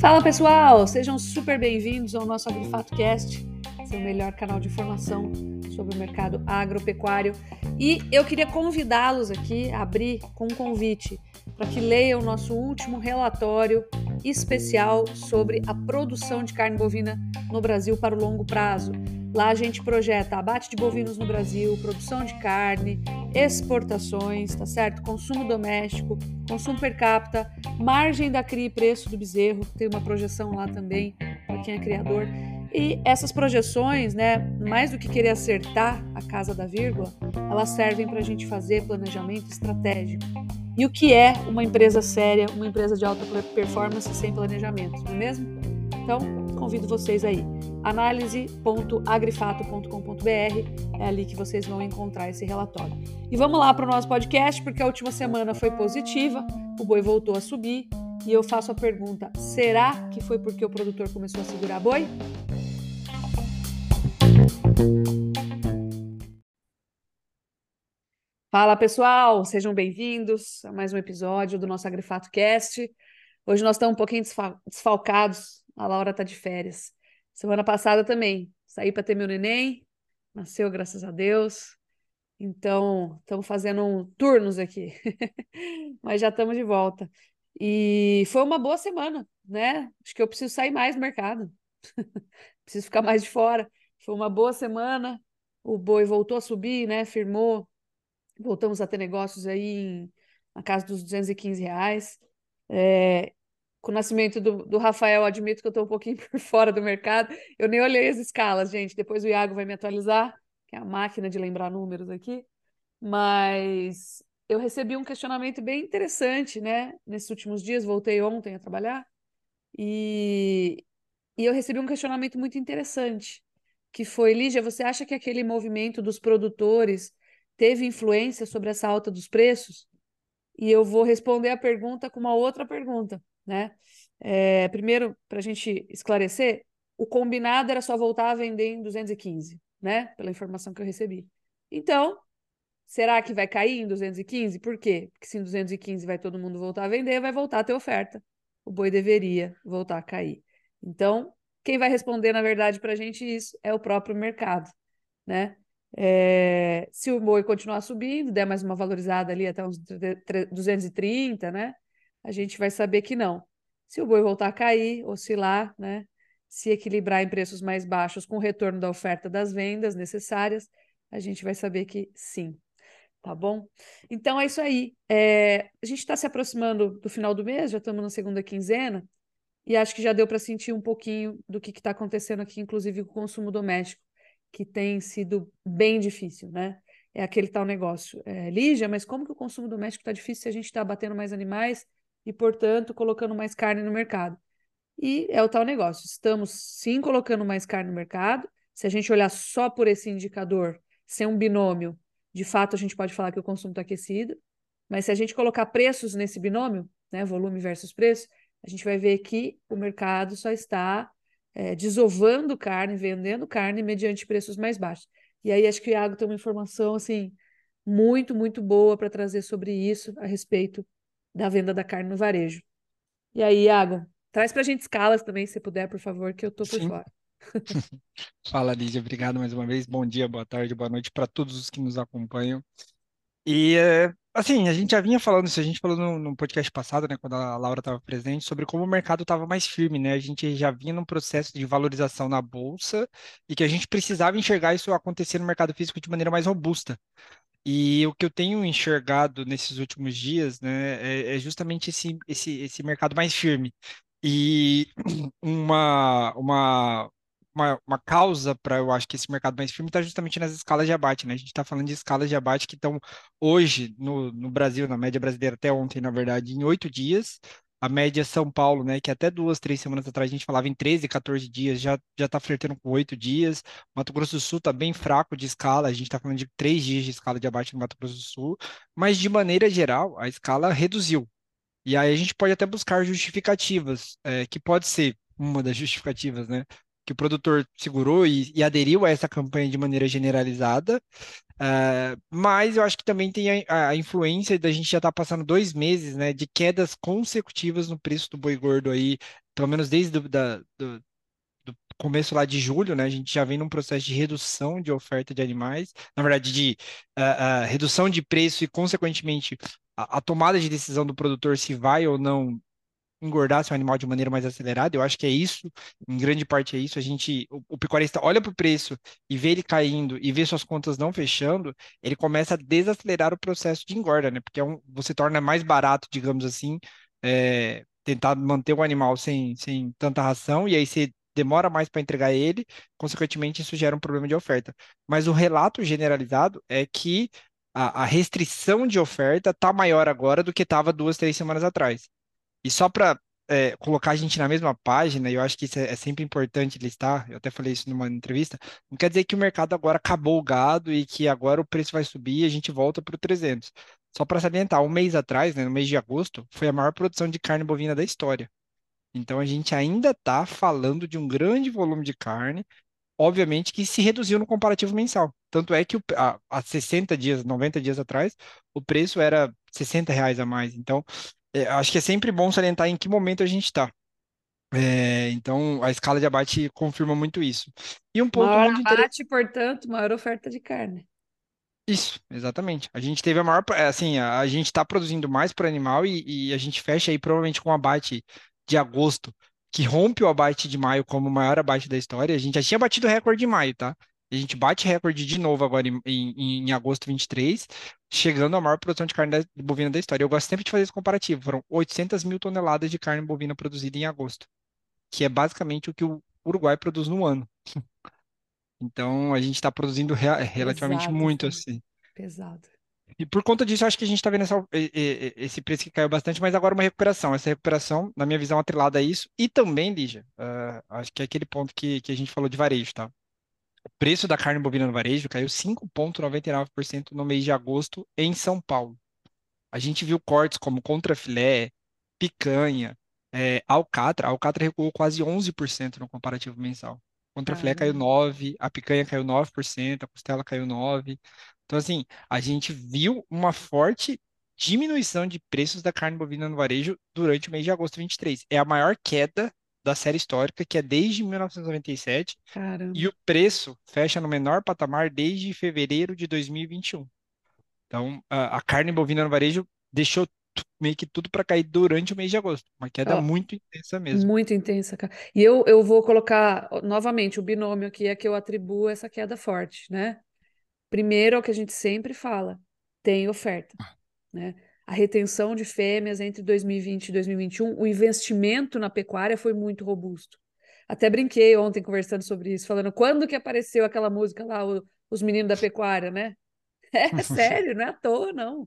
Fala pessoal, sejam super bem-vindos ao nosso Agrifato Cast, seu melhor canal de informação sobre o mercado agropecuário. E eu queria convidá-los aqui a abrir com um convite para que leiam o nosso último relatório especial sobre a produção de carne bovina no Brasil para o longo prazo. Lá a gente projeta abate de bovinos no Brasil, produção de carne, exportações, tá certo? Consumo doméstico, consumo per capita, margem da cria e preço do bezerro, tem uma projeção lá também para quem é criador. E essas projeções, né, mais do que querer acertar a casa da vírgula, elas servem para a gente fazer planejamento estratégico. E o que é uma empresa séria, uma empresa de alta performance sem planejamento, não é mesmo? Então, convido vocês aí. análise.agrifato.com.br é ali que vocês vão encontrar esse relatório. E vamos lá para o nosso podcast, porque a última semana foi positiva, o boi voltou a subir, e eu faço a pergunta: será que foi porque o produtor começou a segurar boi? Fala pessoal, sejam bem-vindos a mais um episódio do nosso Agrifato Cast. Hoje nós estamos um pouquinho desfalcados, a Laura está de férias. Semana passada também, saí para ter meu neném, nasceu graças a Deus. Então, estamos fazendo um turnos aqui, mas já estamos de volta. E foi uma boa semana, né? Acho que eu preciso sair mais do mercado, preciso ficar mais de fora. Foi uma boa semana, o boi voltou a subir, né? Firmou voltamos a ter negócios aí em, na casa dos 215 reais. É, com o nascimento do, do Rafael, admito que eu estou um pouquinho por fora do mercado. Eu nem olhei as escalas, gente. Depois o Iago vai me atualizar, que é a máquina de lembrar números aqui. Mas eu recebi um questionamento bem interessante, né? Nesses últimos dias, voltei ontem a trabalhar, e, e eu recebi um questionamento muito interessante, que foi, Lígia, você acha que aquele movimento dos produtores teve influência sobre essa alta dos preços? E eu vou responder a pergunta com uma outra pergunta, né? É, primeiro, para a gente esclarecer, o combinado era só voltar a vender em 215, né? Pela informação que eu recebi. Então, será que vai cair em 215? Por quê? Porque se em 215 vai todo mundo voltar a vender, vai voltar a ter oferta. O boi deveria voltar a cair. Então, quem vai responder, na verdade, para a gente isso é o próprio mercado, né? É, se o boi continuar subindo, der mais uma valorizada ali até uns 230, né? A gente vai saber que não. Se o boi voltar a cair, oscilar, né? Se equilibrar em preços mais baixos com o retorno da oferta das vendas necessárias, a gente vai saber que sim. Tá bom? Então é isso aí. É, a gente está se aproximando do final do mês, já estamos na segunda quinzena, e acho que já deu para sentir um pouquinho do que está acontecendo aqui, inclusive com o consumo doméstico que tem sido bem difícil, né? É aquele tal negócio. É, Lígia, mas como que o consumo doméstico está difícil se a gente está abatendo mais animais e, portanto, colocando mais carne no mercado? E é o tal negócio. Estamos sim colocando mais carne no mercado. Se a gente olhar só por esse indicador, sem um binômio, de fato a gente pode falar que o consumo está aquecido. Mas se a gente colocar preços nesse binômio, né, volume versus preço, a gente vai ver que o mercado só está é, desovando carne, vendendo carne mediante preços mais baixos. E aí acho que o Iago tem uma informação assim muito, muito boa para trazer sobre isso a respeito da venda da carne no varejo. E aí, Iago, traz para a gente escalas também, se puder, por favor, que eu estou por Sim. fora. Fala, Lídia, obrigado mais uma vez. Bom dia, boa tarde, boa noite para todos os que nos acompanham. E é, Assim, a gente já vinha falando isso, a gente falou no, no podcast passado, né, quando a Laura estava presente, sobre como o mercado estava mais firme, né? A gente já vinha num processo de valorização na bolsa e que a gente precisava enxergar isso acontecer no mercado físico de maneira mais robusta. E o que eu tenho enxergado nesses últimos dias, né, é, é justamente esse, esse, esse mercado mais firme. E uma, uma, uma, uma causa para eu acho que esse mercado mais firme está justamente nas escalas de abate, né? A gente está falando de escalas de abate que estão hoje no, no Brasil, na média brasileira, até ontem, na verdade, em oito dias. A média São Paulo, né, que até duas, três semanas atrás a gente falava em 13, 14 dias, já já está flertando com oito dias. Mato Grosso do Sul está bem fraco de escala, a gente está falando de três dias de escala de abate no Mato Grosso do Sul, mas de maneira geral a escala reduziu. E aí a gente pode até buscar justificativas, é, que pode ser uma das justificativas, né? que o produtor segurou e, e, aderiu a essa campanha de maneira generalizada, Uh, mas eu acho que também tem a, a influência da gente já estar tá passando dois meses, né, de quedas consecutivas no preço do boi gordo aí, pelo menos desde do, da, do, do começo lá de julho, né, a gente já vem num processo de redução de oferta de animais, na verdade de uh, uh, redução de preço e consequentemente a, a tomada de decisão do produtor se vai ou não engordar seu animal de maneira mais acelerada. Eu acho que é isso, em grande parte é isso. A gente, o, o pecuarista olha para o preço e vê ele caindo e vê suas contas não fechando, ele começa a desacelerar o processo de engorda, né? Porque é um, você torna mais barato, digamos assim, é, tentar manter o animal sem, sem tanta ração e aí você demora mais para entregar ele, consequentemente isso gera um problema de oferta. Mas o relato generalizado é que a, a restrição de oferta está maior agora do que estava duas, três semanas atrás. E só para é, colocar a gente na mesma página, e eu acho que isso é, é, sempre importante listar, eu até falei isso numa entrevista, não quer dizer que o mercado agora acabou o gado e que agora o preço vai subir e a gente volta para o 300. Só para salientar, um mês atrás, né, no mês de agosto, foi a maior produção de carne bovina da história. Então a gente ainda está falando de um grande volume de carne, obviamente que se reduziu no comparativo mensal. Tanto é que o, há 60 dias, 90 dias atrás, o preço era 60 reais a mais. Então, é, acho que é sempre bom salientar em que momento a gente está. É, então, a escala de abate confirma muito isso. E um ponto maior muito abate, portanto, maior oferta de carne. Isso, exatamente. A gente teve a maior, é, assim, a, a gente está produzindo mais por animal e, e, a gente fecha aí provavelmente com o abate de agosto, que rompe o abate de maio como o maior abate da história. A gente já tinha batido recorde de maio, tá? A gente bate recorde de novo agora em, em, em agosto 23, chegando à maior produção de carne da, bovina da história. Eu gosto sempre de fazer esse comparativo. Foram 800 mil toneladas de carne bovina produzida em agosto, que é basicamente o que o Uruguai produz no ano. Então, a gente está produzindo re relativamente Pesado, muito, filho. assim. Pesado. E por conta disso, acho que a gente está vendo essa, esse preço que caiu bastante, mas agora uma recuperação. Essa recuperação, na minha visão, atrelada a isso. E também, Lígia, uh, acho que é aquele ponto que, que a gente falou de varejo, tá? O preço da carne bovina no varejo caiu 5,99% no mês de agosto em São Paulo. A gente viu cortes como contrafilé, picanha, é, alcatra. A alcatra recuou quase 11% no comparativo mensal. Contrafilé caiu 9%, a picanha caiu 9%, a costela caiu 9%. Então, assim, a gente viu uma forte diminuição de preços da carne bovina no varejo durante o mês de agosto 23. É a maior queda da série histórica, que é desde 1997, Caramba. e o preço fecha no menor patamar desde fevereiro de 2021. Então, a, a carne bovina no varejo deixou meio que tudo para cair durante o mês de agosto. Uma queda Ó, muito intensa mesmo. Muito intensa, cara. E eu, eu vou colocar novamente o binômio aqui é que eu atribuo essa queda forte, né? Primeiro é o que a gente sempre fala, tem oferta, né? A retenção de fêmeas entre 2020 e 2021, o investimento na pecuária foi muito robusto. Até brinquei ontem conversando sobre isso, falando quando que apareceu aquela música lá, o, os meninos da pecuária, né? É sério, não é à toa, não.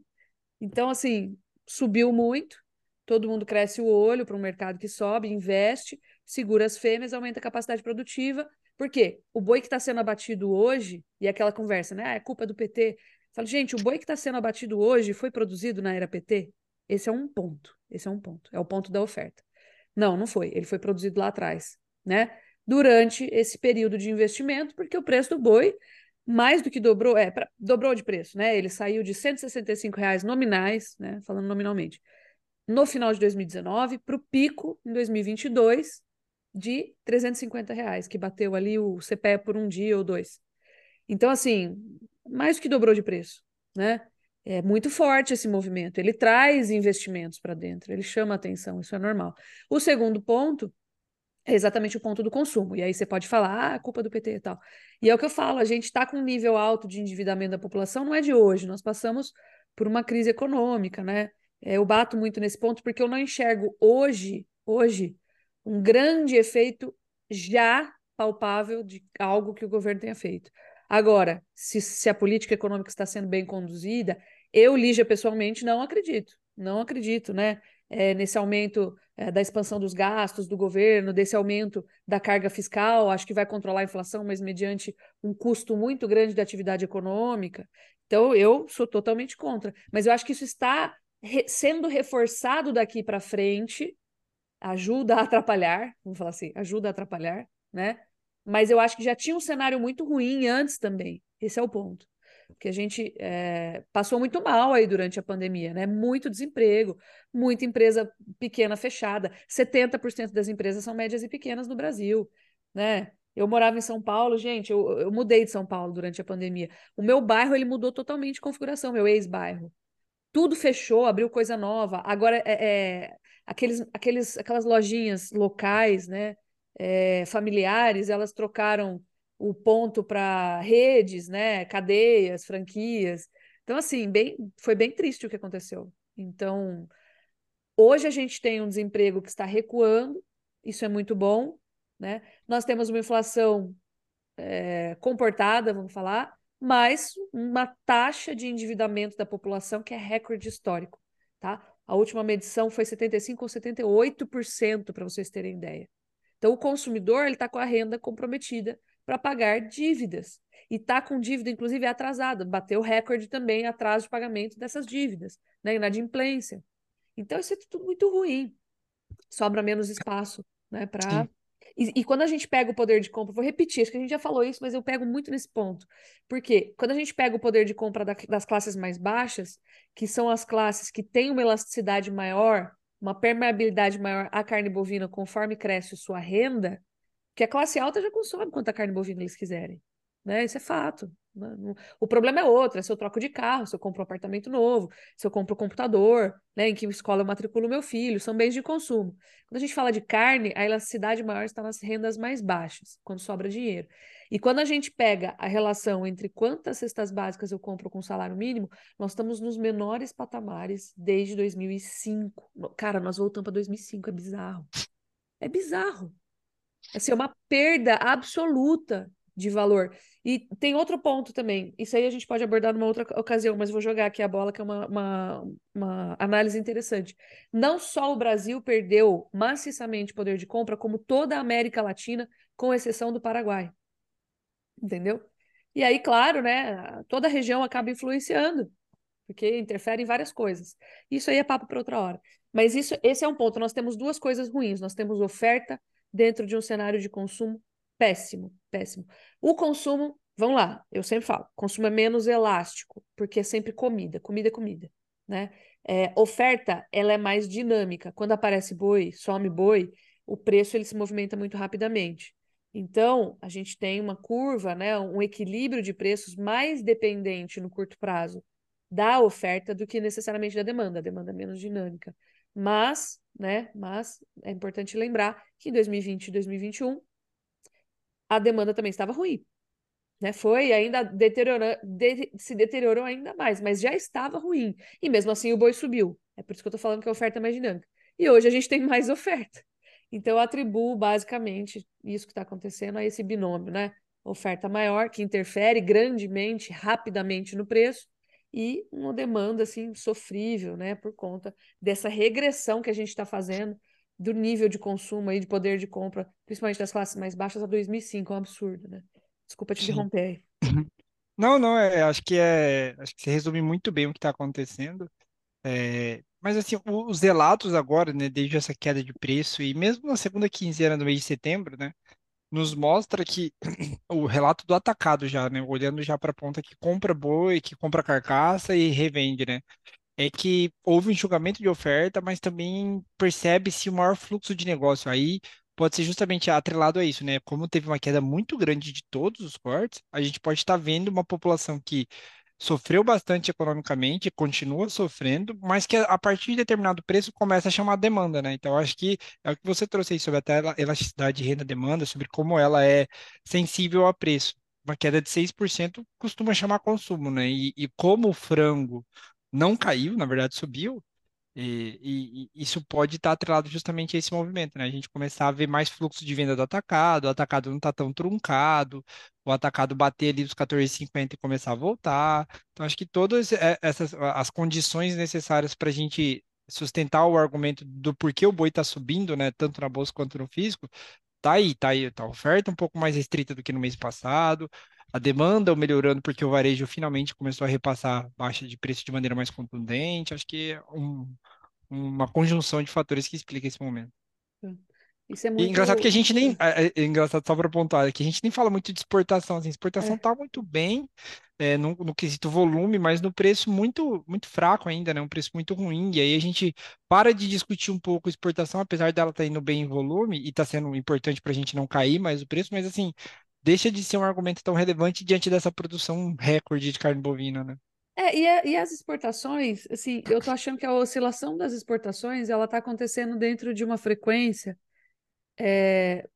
Então, assim, subiu muito, todo mundo cresce o olho para um mercado que sobe, investe, segura as fêmeas, aumenta a capacidade produtiva. Por quê? O boi que está sendo abatido hoje, e aquela conversa, né? Ah, é culpa do PT. Falo, gente, o boi que está sendo abatido hoje foi produzido na era PT? Esse é um ponto. Esse é um ponto. É o ponto da oferta. Não, não foi. Ele foi produzido lá atrás, né? Durante esse período de investimento, porque o preço do boi mais do que dobrou, é, pra, dobrou de preço, né? Ele saiu de 165 reais nominais, né? Falando nominalmente, no final de 2019 para o pico em 2022 de 350 reais, que bateu ali o CPE por um dia ou dois. Então, assim, mais que dobrou de preço, né? É muito forte esse movimento. Ele traz investimentos para dentro, ele chama atenção, isso é normal. O segundo ponto é exatamente o ponto do consumo. E aí você pode falar, ah, culpa do PT e tal. E é o que eu falo, a gente está com um nível alto de endividamento da população, não é de hoje, nós passamos por uma crise econômica, né? É, eu bato muito nesse ponto porque eu não enxergo hoje, hoje, um grande efeito já palpável de algo que o governo tenha feito. Agora, se, se a política econômica está sendo bem conduzida, eu, Lígia, pessoalmente, não acredito. Não acredito, né? É, nesse aumento é, da expansão dos gastos do governo, desse aumento da carga fiscal, acho que vai controlar a inflação, mas mediante um custo muito grande da atividade econômica. Então, eu sou totalmente contra. Mas eu acho que isso está re sendo reforçado daqui para frente, ajuda a atrapalhar, vamos falar assim, ajuda a atrapalhar, né? Mas eu acho que já tinha um cenário muito ruim antes também. Esse é o ponto. Porque a gente é, passou muito mal aí durante a pandemia, né? Muito desemprego, muita empresa pequena fechada. 70% das empresas são médias e pequenas no Brasil, né? Eu morava em São Paulo, gente, eu, eu mudei de São Paulo durante a pandemia. O meu bairro, ele mudou totalmente de configuração, meu ex-bairro. Tudo fechou, abriu coisa nova. Agora, é, é aqueles, aqueles, aquelas lojinhas locais, né, é, familiares, elas trocaram o ponto para redes, né, cadeias, franquias. Então, assim, bem, foi bem triste o que aconteceu. Então, hoje a gente tem um desemprego que está recuando, isso é muito bom, né? Nós temos uma inflação é, comportada, vamos falar, mas uma taxa de endividamento da população que é recorde histórico, tá? A última medição foi 75 ou 78%, para vocês terem ideia. Então, o consumidor está com a renda comprometida para pagar dívidas. E está com dívida, inclusive, atrasada. Bateu recorde também atraso de pagamento dessas dívidas, né? inadimplência. Então, isso é tudo muito ruim. Sobra menos espaço né, para e, e, quando a gente pega o poder de compra, vou repetir, acho que a gente já falou isso, mas eu pego muito nesse ponto. Porque quando a gente pega o poder de compra da, das classes mais baixas, que são as classes que têm uma elasticidade maior, uma permeabilidade maior à carne bovina conforme cresce sua renda, que a classe alta já consome quanta carne bovina eles quiserem. Né? Isso é fato. Né? O problema é outro, é se eu troco de carro, se eu compro um apartamento novo, se eu compro um computador, né, em que escola eu matriculo meu filho, são bens de consumo. Quando a gente fala de carne, a elasticidade maior está nas rendas mais baixas, quando sobra dinheiro. E quando a gente pega a relação entre quantas cestas básicas eu compro com salário mínimo, nós estamos nos menores patamares desde 2005. Cara, nós voltamos para 2005, é bizarro. É bizarro. Assim, é uma perda absoluta de valor. E tem outro ponto também, isso aí a gente pode abordar numa outra ocasião, mas vou jogar aqui a bola, que é uma, uma, uma análise interessante. Não só o Brasil perdeu maciçamente poder de compra, como toda a América Latina, com exceção do Paraguai. Entendeu? E aí, claro, né, toda a região acaba influenciando, porque interfere em várias coisas. Isso aí é papo para outra hora. Mas isso, esse é um ponto. Nós temos duas coisas ruins. Nós temos oferta dentro de um cenário de consumo péssimo, péssimo. O consumo, vamos lá, eu sempre falo, consumo é menos elástico, porque é sempre comida, comida é comida, né? É, oferta, ela é mais dinâmica. Quando aparece boi, some boi, o preço ele se movimenta muito rapidamente. Então, a gente tem uma curva, né, um equilíbrio de preços mais dependente no curto prazo da oferta do que necessariamente da demanda. A demanda é menos dinâmica. Mas, né, mas é importante lembrar que em 2020 e 2021 a demanda também estava ruim. Né? Foi ainda deteriorando, de, se deteriorou ainda mais, mas já estava ruim. E mesmo assim o boi subiu. É por isso que eu estou falando que a oferta é mais dinâmica. E hoje a gente tem mais oferta. Então eu atribuo basicamente isso que está acontecendo a esse binômio, né? Oferta maior, que interfere grandemente, rapidamente no preço, e uma demanda assim sofrível, né? Por conta dessa regressão que a gente está fazendo do nível de consumo aí, de poder de compra, principalmente das classes mais baixas, a 2005, é um absurdo, né? Desculpa te interromper aí. Não, não, é, acho que é, acho que você resume muito bem o que está acontecendo. É, mas assim, os relatos agora, né, desde essa queda de preço e mesmo na segunda quinzena do mês de setembro, né, nos mostra que o relato do atacado já, né, olhando já para a ponta que compra boi, que compra carcaça e revende, né, é que houve um enxugamento de oferta, mas também percebe-se o maior fluxo de negócio. Aí pode ser justamente atrelado a isso, né? Como teve uma queda muito grande de todos os cortes, a gente pode estar vendo uma população que sofreu bastante economicamente, continua sofrendo, mas que a partir de determinado preço começa a chamar demanda, né? Então, acho que é o que você trouxe aí sobre até a elasticidade de renda-demanda, sobre como ela é sensível a preço. Uma queda de 6% costuma chamar consumo, né? E, e como o frango não caiu, na verdade subiu, e, e, e, isso pode estar atrelado justamente a esse movimento, né? A gente começar a ver mais fluxo de venda do atacado, o atacado não está tão truncado, o atacado bater ali dos 14,50 e começar a voltar. Então, acho que todas essas as condições necessárias para a gente sustentar o argumento do porquê o boi está subindo, né? Tanto na bolsa quanto no físico, tá aí, tá aí, tá oferta um pouco mais restrita do que no mês passado, a demanda melhorando porque o varejo finalmente começou a repassar baixa de preço de maneira mais contundente. Acho que é um, uma conjunção de fatores que explica esse momento. Isso é E muito. engraçado que a gente nem. É, é- é engraçado só para pontuar, é que a gente nem fala muito de exportação. Assim, exportação É. tá muito bem é, no, no quesito volume, mas no preço muito, muito fraco ainda, né? Um preço muito ruim. E aí a gente para de discutir um pouco exportação, apesar dela estar indo bem em volume e tá sendo importante para a gente não cair mais o preço, mas assim, deixa de ser um argumento tão relevante diante dessa produção recorde de carne bovina, né? É, e, a- e as exportações, assim, eu tô achando que a oscilação das exportações, ela tá acontecendo dentro de uma frequência, é,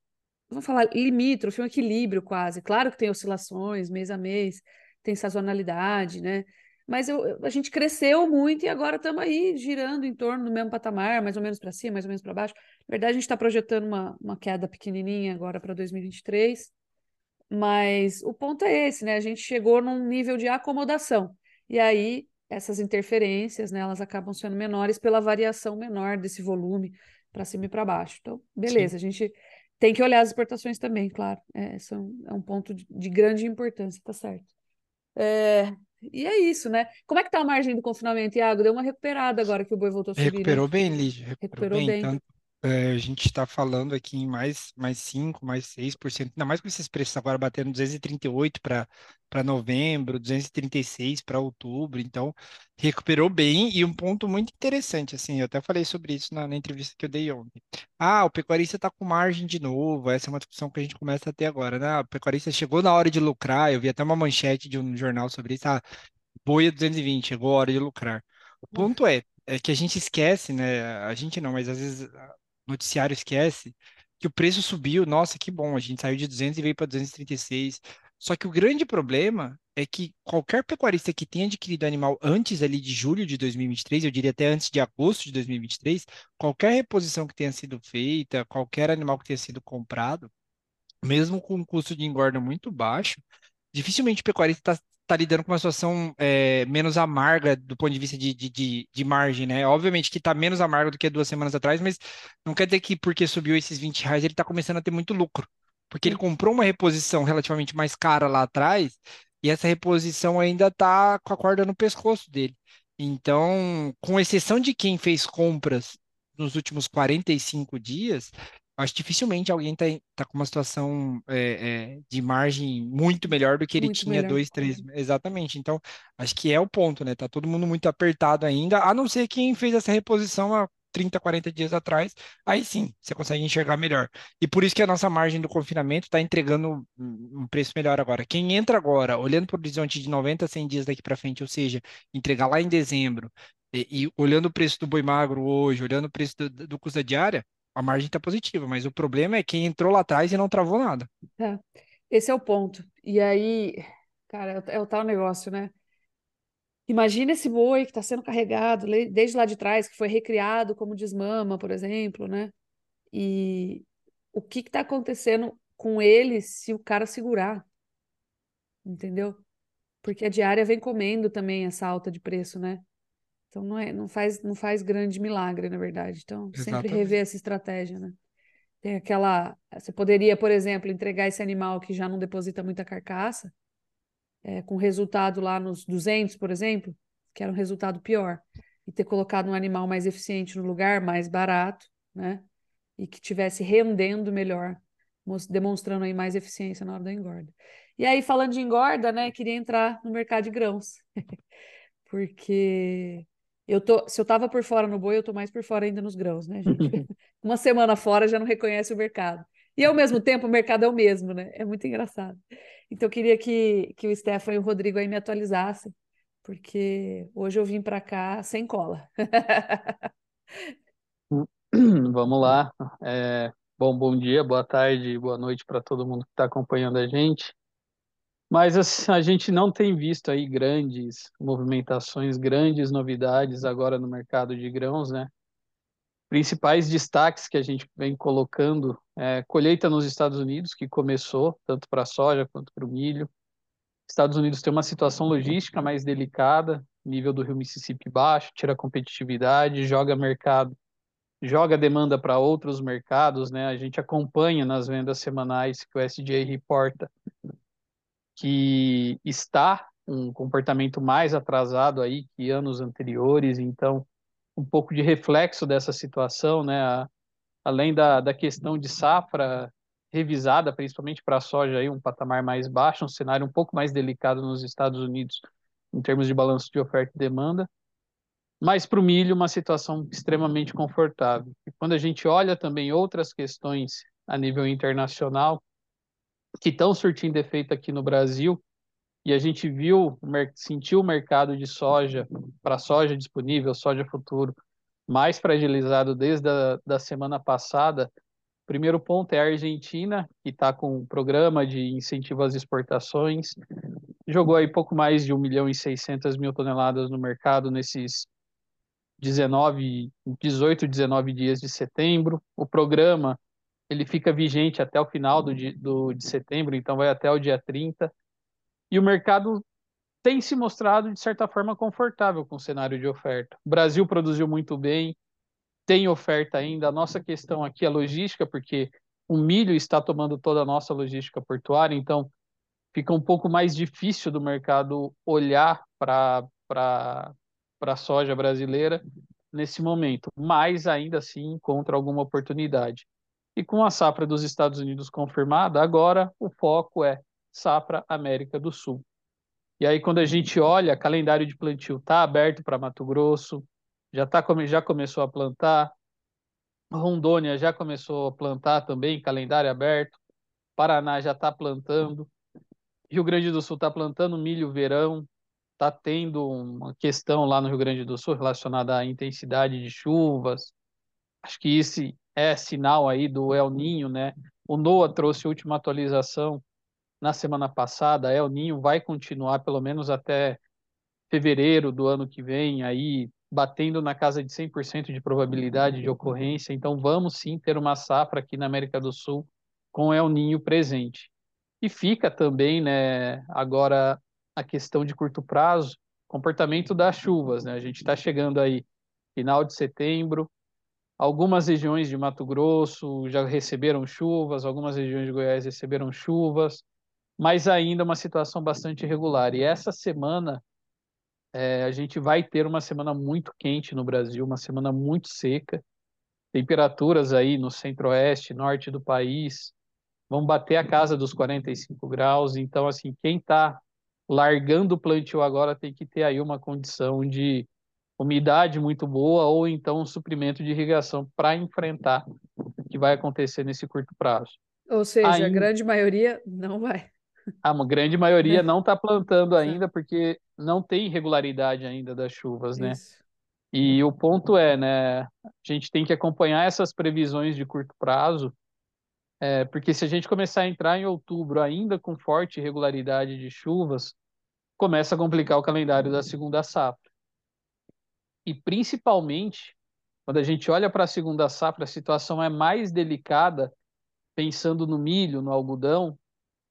vamos falar, limítrofe, um equilíbrio quase. Claro que tem oscilações mês a mês, tem sazonalidade, né? Mas eu, a gente cresceu muito e agora estamos aí girando em torno do mesmo patamar, mais ou menos para cima, mais ou menos para baixo. Na verdade, a gente está projetando uma, uma queda pequenininha agora para 2023, mas o ponto é esse, né? A gente chegou num nível de acomodação. E aí, essas interferências, né, elas acabam sendo menores pela variação menor desse volume para cima e para baixo. Então, beleza, a gente tem que olhar as exportações também, claro. É, são, é um ponto de, de grande importância, tá certo. É, e é isso, né? Como é que tá a margem do confinamento, Iago? Deu uma recuperada agora que o boi voltou a subir, né? Recuperou bem, Lígia, recuperou Recuperou bem. bem. Tanto, é, a gente está falando aqui em mais, mais 5, mais 6%, ainda mais com esses preços agora batendo 238 para para novembro, 236 para outubro, então recuperou bem. E um ponto muito interessante, assim, eu até falei sobre isso na, na entrevista que eu dei ontem. Ah, o pecuarista está com margem de novo, essa é uma discussão que a gente começa a ter agora, né? O pecuarista chegou na hora de lucrar, eu vi até uma manchete de um jornal sobre isso, ah, boi a 220, chegou a hora de lucrar. O ponto é, é que a gente esquece, né? A gente não, mas às vezes noticiário esquece que o preço subiu. Nossa, que bom, a gente saiu de 200 e veio para 236. Só que o grande problema é que qualquer pecuarista que tenha adquirido animal antes ali de julho de 2023, eu diria até antes de agosto de 2023, qualquer reposição que tenha sido feita, qualquer animal que tenha sido comprado, mesmo com um custo de engorda muito baixo, dificilmente o pecuarista está tá lidando com uma situação é, menos amarga do ponto de vista de, de, de, de margem, né? Obviamente que está menos amargo do que duas semanas atrás, mas não quer dizer que porque subiu esses 20 reais ele está começando a ter muito lucro. Porque ele comprou uma reposição relativamente mais cara lá atrás e essa reposição ainda está com a corda no pescoço dele. Então, com exceção de quem fez compras nos últimos 45 dias, acho que dificilmente alguém está tá com uma situação é, é, de margem muito melhor do que ele Muito tinha melhor. dois, três. Exatamente. Então, acho que é o ponto, né? Tá todo mundo muito apertado ainda, a não ser quem fez essa reposição há 30, 40 dias atrás, aí sim, você consegue enxergar melhor. E por isso que a nossa margem do confinamento está entregando um preço melhor agora. Quem entra agora, olhando para o horizonte de 90 a 100 dias daqui para frente, ou seja, entregar lá em dezembro, e, e olhando o preço do boi magro hoje, olhando o preço do, do custo da diária, a margem está positiva, mas o problema é quem entrou lá atrás e não travou nada. Tá. Esse é o ponto. E aí, cara, é o, é tal negócio, né? Imagina esse boi que está sendo carregado desde lá de trás, que foi recriado como desmama, por exemplo, né? E o que está acontecendo com ele se o cara segurar, entendeu? Porque a diária vem comendo também essa alta de preço, né? Então não é, não faz, não faz grande milagre, na verdade. Então, sempre rever Exatamente. essa estratégia, né? Tem aquela. Você poderia, por exemplo, entregar esse animal que já não deposita muita carcaça, é, com resultado lá nos 200, por exemplo, que era um resultado pior, e ter colocado um animal mais eficiente no lugar, mais barato, né? E que tivesse rendendo melhor, demonstrando aí mais eficiência na hora da engorda. E aí, falando de engorda, né, queria entrar no mercado de grãos, porque eu tô, se eu tava por fora no boi, eu tô mais por fora ainda nos grãos, né, gente? Uma semana fora já não reconhece o mercado. E ao mesmo tempo, o mercado é o mesmo, né? É muito engraçado. Então, eu queria que, que o Stefan e o Rodrigo aí me atualizassem, porque hoje eu vim para cá sem cola. Vamos lá. É, bom, bom dia, boa tarde, boa noite para todo mundo que está acompanhando a gente. Mas assim, a gente não tem visto aí grandes movimentações, grandes novidades agora no mercado de grãos, né? Principais destaques que a gente vem colocando é colheita nos Estados Unidos, que começou tanto para soja quanto para o milho. Estados Unidos tem uma situação logística mais delicada, nível do rio Mississippi baixo, tira competitividade, joga mercado joga demanda para outros mercados, né? A gente acompanha nas vendas semanais que o SDA reporta que está um comportamento mais atrasado aí que anos anteriores, então um pouco de reflexo dessa situação, né? A, além da, da questão de safra revisada, principalmente para a soja, aí, um patamar mais baixo, um cenário um pouco mais delicado nos Estados Unidos em termos de balanço de oferta e demanda, mas para o milho uma situação extremamente confortável. E quando a gente olha também outras questões a nível internacional que estão surtindo efeito aqui no Brasil, e a gente viu, sentiu o mercado de soja, para soja disponível, soja futuro, mais fragilizado desde a da semana passada. Primeiro ponto é a Argentina, que está com um programa de incentivo às exportações, jogou aí pouco mais de 1 milhão e 600 mil toneladas no mercado nesses 19, 18, 19 dias de setembro. O programa ele fica vigente até o final do, do, de setembro, então vai até o dia 30 e o mercado tem se mostrado, de certa forma, confortável com o cenário de oferta. O Brasil produziu muito bem, tem oferta ainda. A nossa questão aqui é logística, porque o milho está tomando toda a nossa logística portuária, então fica um pouco mais difícil do mercado olhar para a soja brasileira nesse momento, mas ainda assim encontra alguma oportunidade. E com a safra dos Estados Unidos confirmada, agora o foco é safra América do Sul. E aí, quando a gente olha, calendário de plantio está aberto para Mato Grosso, já, tá, já começou a plantar, Rondônia já começou a plantar também, calendário aberto, Paraná já está plantando, Rio Grande do Sul está plantando milho verão, está tendo uma questão lá no Rio Grande do Sul relacionada à intensidade de chuvas. Acho que esse é sinal aí do El Ninho, né? O NOAA trouxe a última atualização na semana passada, El Ninho vai continuar pelo menos até fevereiro do ano que vem, aí batendo na casa de 100% de probabilidade de ocorrência. Então, vamos sim ter uma safra aqui na América do Sul com El Ninho presente. E fica também, né, agora a questão de curto prazo, comportamento das chuvas, né? A gente está chegando aí final de setembro, algumas regiões de Mato Grosso já receberam chuvas, algumas regiões de Goiás receberam chuvas, mas ainda uma situação bastante irregular. E essa semana é, a gente vai ter uma semana muito quente no Brasil, uma semana muito seca, temperaturas aí no centro-oeste, norte do país vão bater a casa dos 45 graus. Então, assim, quem está largando o plantio agora tem que ter aí uma condição de umidade muito boa ou então um suprimento de irrigação para enfrentar o que vai acontecer nesse curto prazo. Ou seja, Ainda... a grande maioria não vai. A grande maioria não está plantando ainda porque não tem regularidade ainda das chuvas, né? Isso. E o ponto é, né? A gente tem que acompanhar essas previsões de curto prazo, é, porque se a gente começar a entrar em outubro ainda com forte irregularidade de chuvas, começa a complicar o calendário da segunda safra. E principalmente, quando a gente olha para a segunda safra, a situação é mais delicada, pensando no milho, no algodão,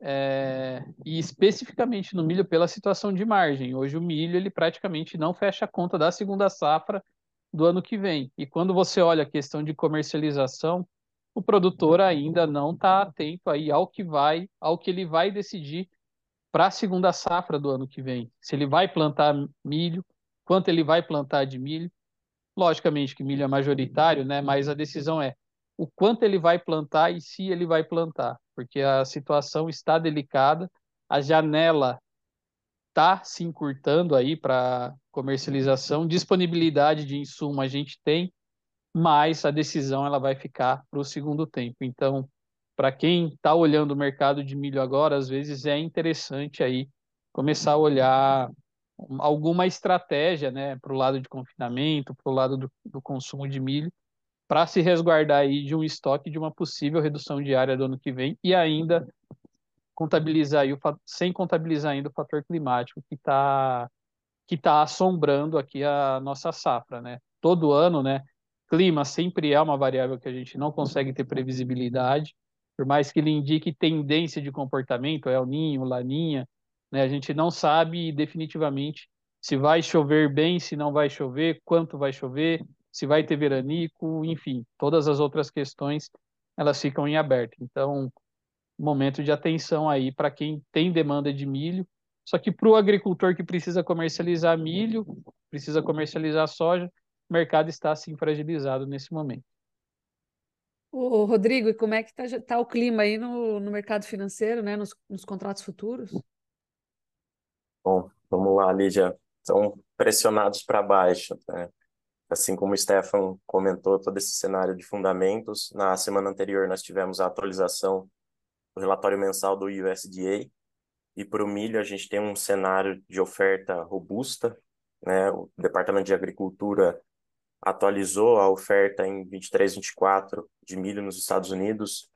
é, e especificamente no milho pela situação de margem. Hoje o milho ele praticamente não fecha a conta da segunda safra do ano que vem. E quando você olha a questão de comercialização, o produtor ainda não está atento aí ao que vai, ao que ele vai decidir para a segunda safra do ano que vem. Se ele vai plantar milho, quanto ele vai plantar de milho. Logicamente que milho é majoritário, né? Mas a decisão é o quanto ele vai plantar e se ele vai plantar porque a situação está delicada, a janela está se encurtando aí para comercialização, disponibilidade de insumo a gente tem, mas a decisão ela vai ficar para o segundo tempo. Então, para quem está olhando o mercado de milho agora, às vezes é interessante aí começar a olhar alguma estratégia, né, para o lado de confinamento, para o lado do, do consumo de milho, para se resguardar aí de um estoque de uma possível redução diária do ano que vem e ainda contabilizar aí o, sem contabilizar ainda o fator climático que está que tá assombrando aqui a nossa safra, né? Todo ano, né? Clima sempre é uma variável que a gente não consegue ter previsibilidade, por mais que ele indique tendência de comportamento, é o Ninho, Laninha, né? A gente não sabe definitivamente se vai chover bem, se não vai chover, quanto vai chover, se vai ter veranico, enfim, todas as outras questões elas ficam em aberto. Então, momento de atenção aí para quem tem demanda de milho. Só que para o agricultor que precisa comercializar milho, precisa comercializar soja, o mercado está assim fragilizado nesse momento. Ô, Rodrigo, e como é que está tá o clima aí no, no mercado financeiro, né, nos, nos contratos futuros? Bom, vamos lá, Lídia. Estão pressionados para baixo, né? Assim como o Stefan comentou, todo esse cenário de fundamentos. Na semana anterior, nós tivemos a atualização do relatório mensal do USDA. E para o milho, a gente tem um cenário de oferta robusta. Né? O Departamento de Agricultura atualizou a oferta em 23, 24 de milho nos Estados Unidos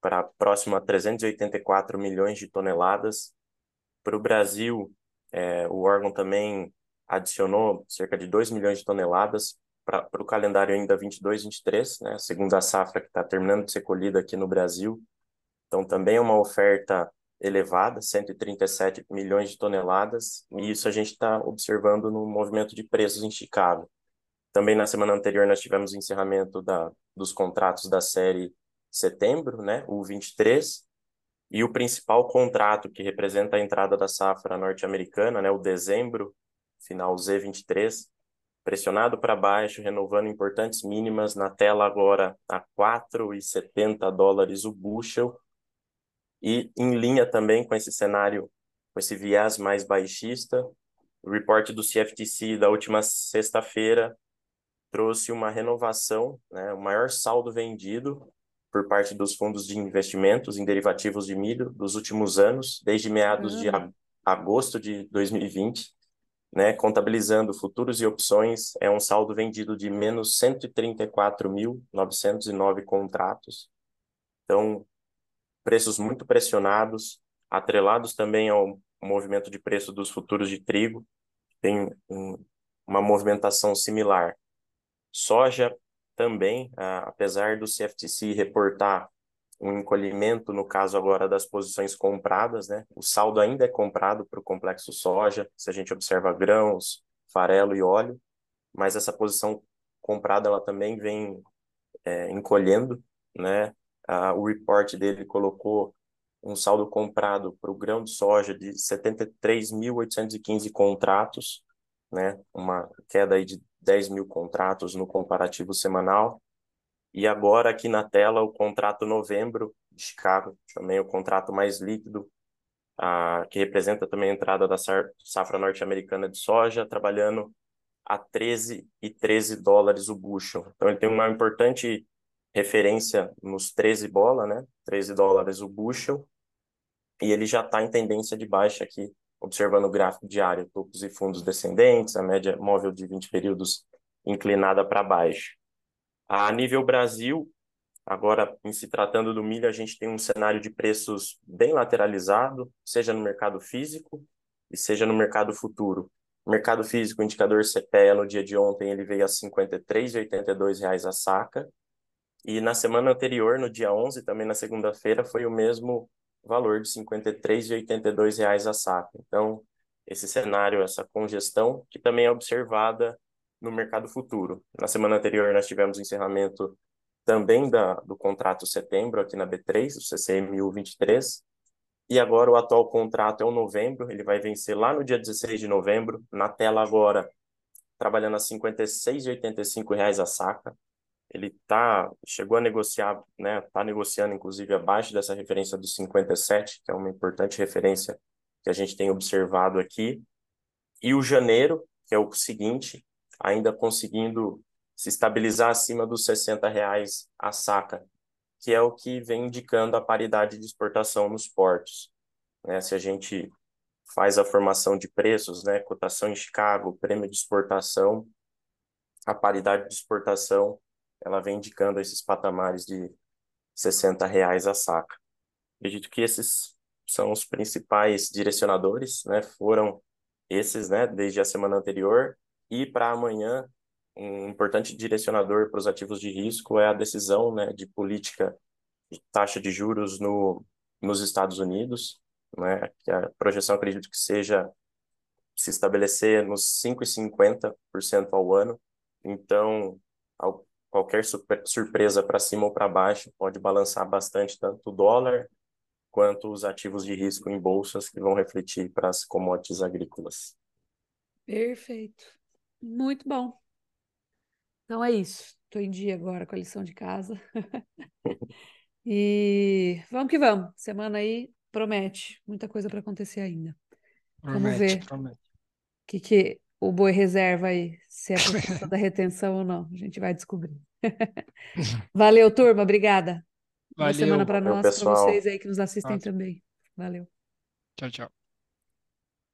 para próximo a 384 milhões de toneladas. Para o Brasil, é, o órgão também adicionou cerca de 2 milhões de toneladas para o calendário ainda 22, 23, né, segundo a safra que está terminando de ser colhida aqui no Brasil. Então, também é uma oferta elevada, 137 milhões de toneladas, e isso a gente está observando no movimento de preços em Chicago. Também na semana anterior nós tivemos o encerramento da, dos contratos da série setembro, né, o 23, e o principal contrato que representa a entrada da safra norte-americana, né, o dezembro, final Z23, pressionado para baixo, renovando importantes mínimas na tela agora a 4,70 dólares o bushel, e em linha também com esse cenário, com esse viés mais baixista, o reporte do CFTC da última sexta-feira trouxe uma renovação, né, o maior saldo vendido por parte dos fundos de investimentos em derivativos de milho dos últimos anos, desde meados uhum. de agosto de 2020, né, contabilizando futuros e opções, é um saldo vendido de menos 134.909 contratos. Então, preços muito pressionados, atrelados também ao movimento de preço dos futuros de trigo, tem um, uma movimentação similar. Soja também, apesar do CFTC reportar um encolhimento, no caso agora das posições compradas, né? O saldo ainda é comprado para o complexo soja, se a gente observa grãos, farelo e óleo, mas essa posição comprada ela também vem é, encolhendo, né? Ah, o report dele colocou um saldo comprado para o grão de soja de 73.815 contratos, né? Uma queda aí de 10 mil contratos no comparativo semanal. E agora aqui na tela o contrato novembro de Chicago, também o contrato mais líquido, que representa também a entrada da safra norte-americana de soja, trabalhando a 13 e 13 dólares o bushel. Então ele tem uma importante referência nos 13 bola, né? 13 dólares o bushel. E ele já está em tendência de baixa aqui observando o gráfico diário, topos e fundos descendentes, a média móvel de 20 períodos inclinada para baixo. A nível Brasil, agora em se tratando do milho, a gente tem um cenário de preços bem lateralizado, seja no mercado físico e seja no mercado futuro. Mercado físico, o indicador CPEA no dia de ontem, ele veio a R$ 53,82 a saca. E na semana anterior, no dia 11, também na segunda-feira, foi o mesmo valor de R$ 53,82 a saca. Então, esse cenário, essa congestão, que também é observada no mercado futuro. Na semana anterior, nós tivemos o encerramento também da, do contrato setembro aqui na B3, o CCMU 23, e agora o atual contrato é o novembro, ele vai vencer lá no dia 16 de novembro, na tela agora, trabalhando a R$ 56,85 a saca, ele tá chegou a negociar, né, tá negociando inclusive abaixo dessa referência dos 57, que é uma importante referência que a gente tem observado aqui. E o janeiro, que é o seguinte, ainda conseguindo se estabilizar acima dos 60 reais a saca, que é o que vem indicando a paridade de exportação nos portos. Né? Se a gente faz a formação de preços, né, cotação em Chicago, prêmio de exportação, a paridade de exportação ela vem indicando esses patamares de 60 reais a saca. Acredito que esses são os principais direcionadores, né? Foram esses, né? Desde a semana anterior e para amanhã um importante direcionador para os ativos de risco é a decisão, né? De política de taxa de juros no nos Estados Unidos, né? Que a projeção acredito que seja se estabelecer nos 5,50% ao ano. Então, ao qualquer surpresa para cima ou para baixo pode balançar bastante tanto o dólar quanto os ativos de risco em bolsas que vão refletir para as commodities agrícolas. Perfeito. Muito bom. Então é isso. tô em dia agora com a lição de casa. E vamos que vamos. Semana aí promete muita coisa para acontecer ainda. Vamos Promete, ver o promete. que, que o boi reserva aí, se é por conta da retenção ou não. A gente vai descobrir. Valeu, turma. Obrigada. Boa semana Valeu. para Valeu, nós, para vocês aí que nos assistem Nossa. também. Valeu. Tchau, tchau.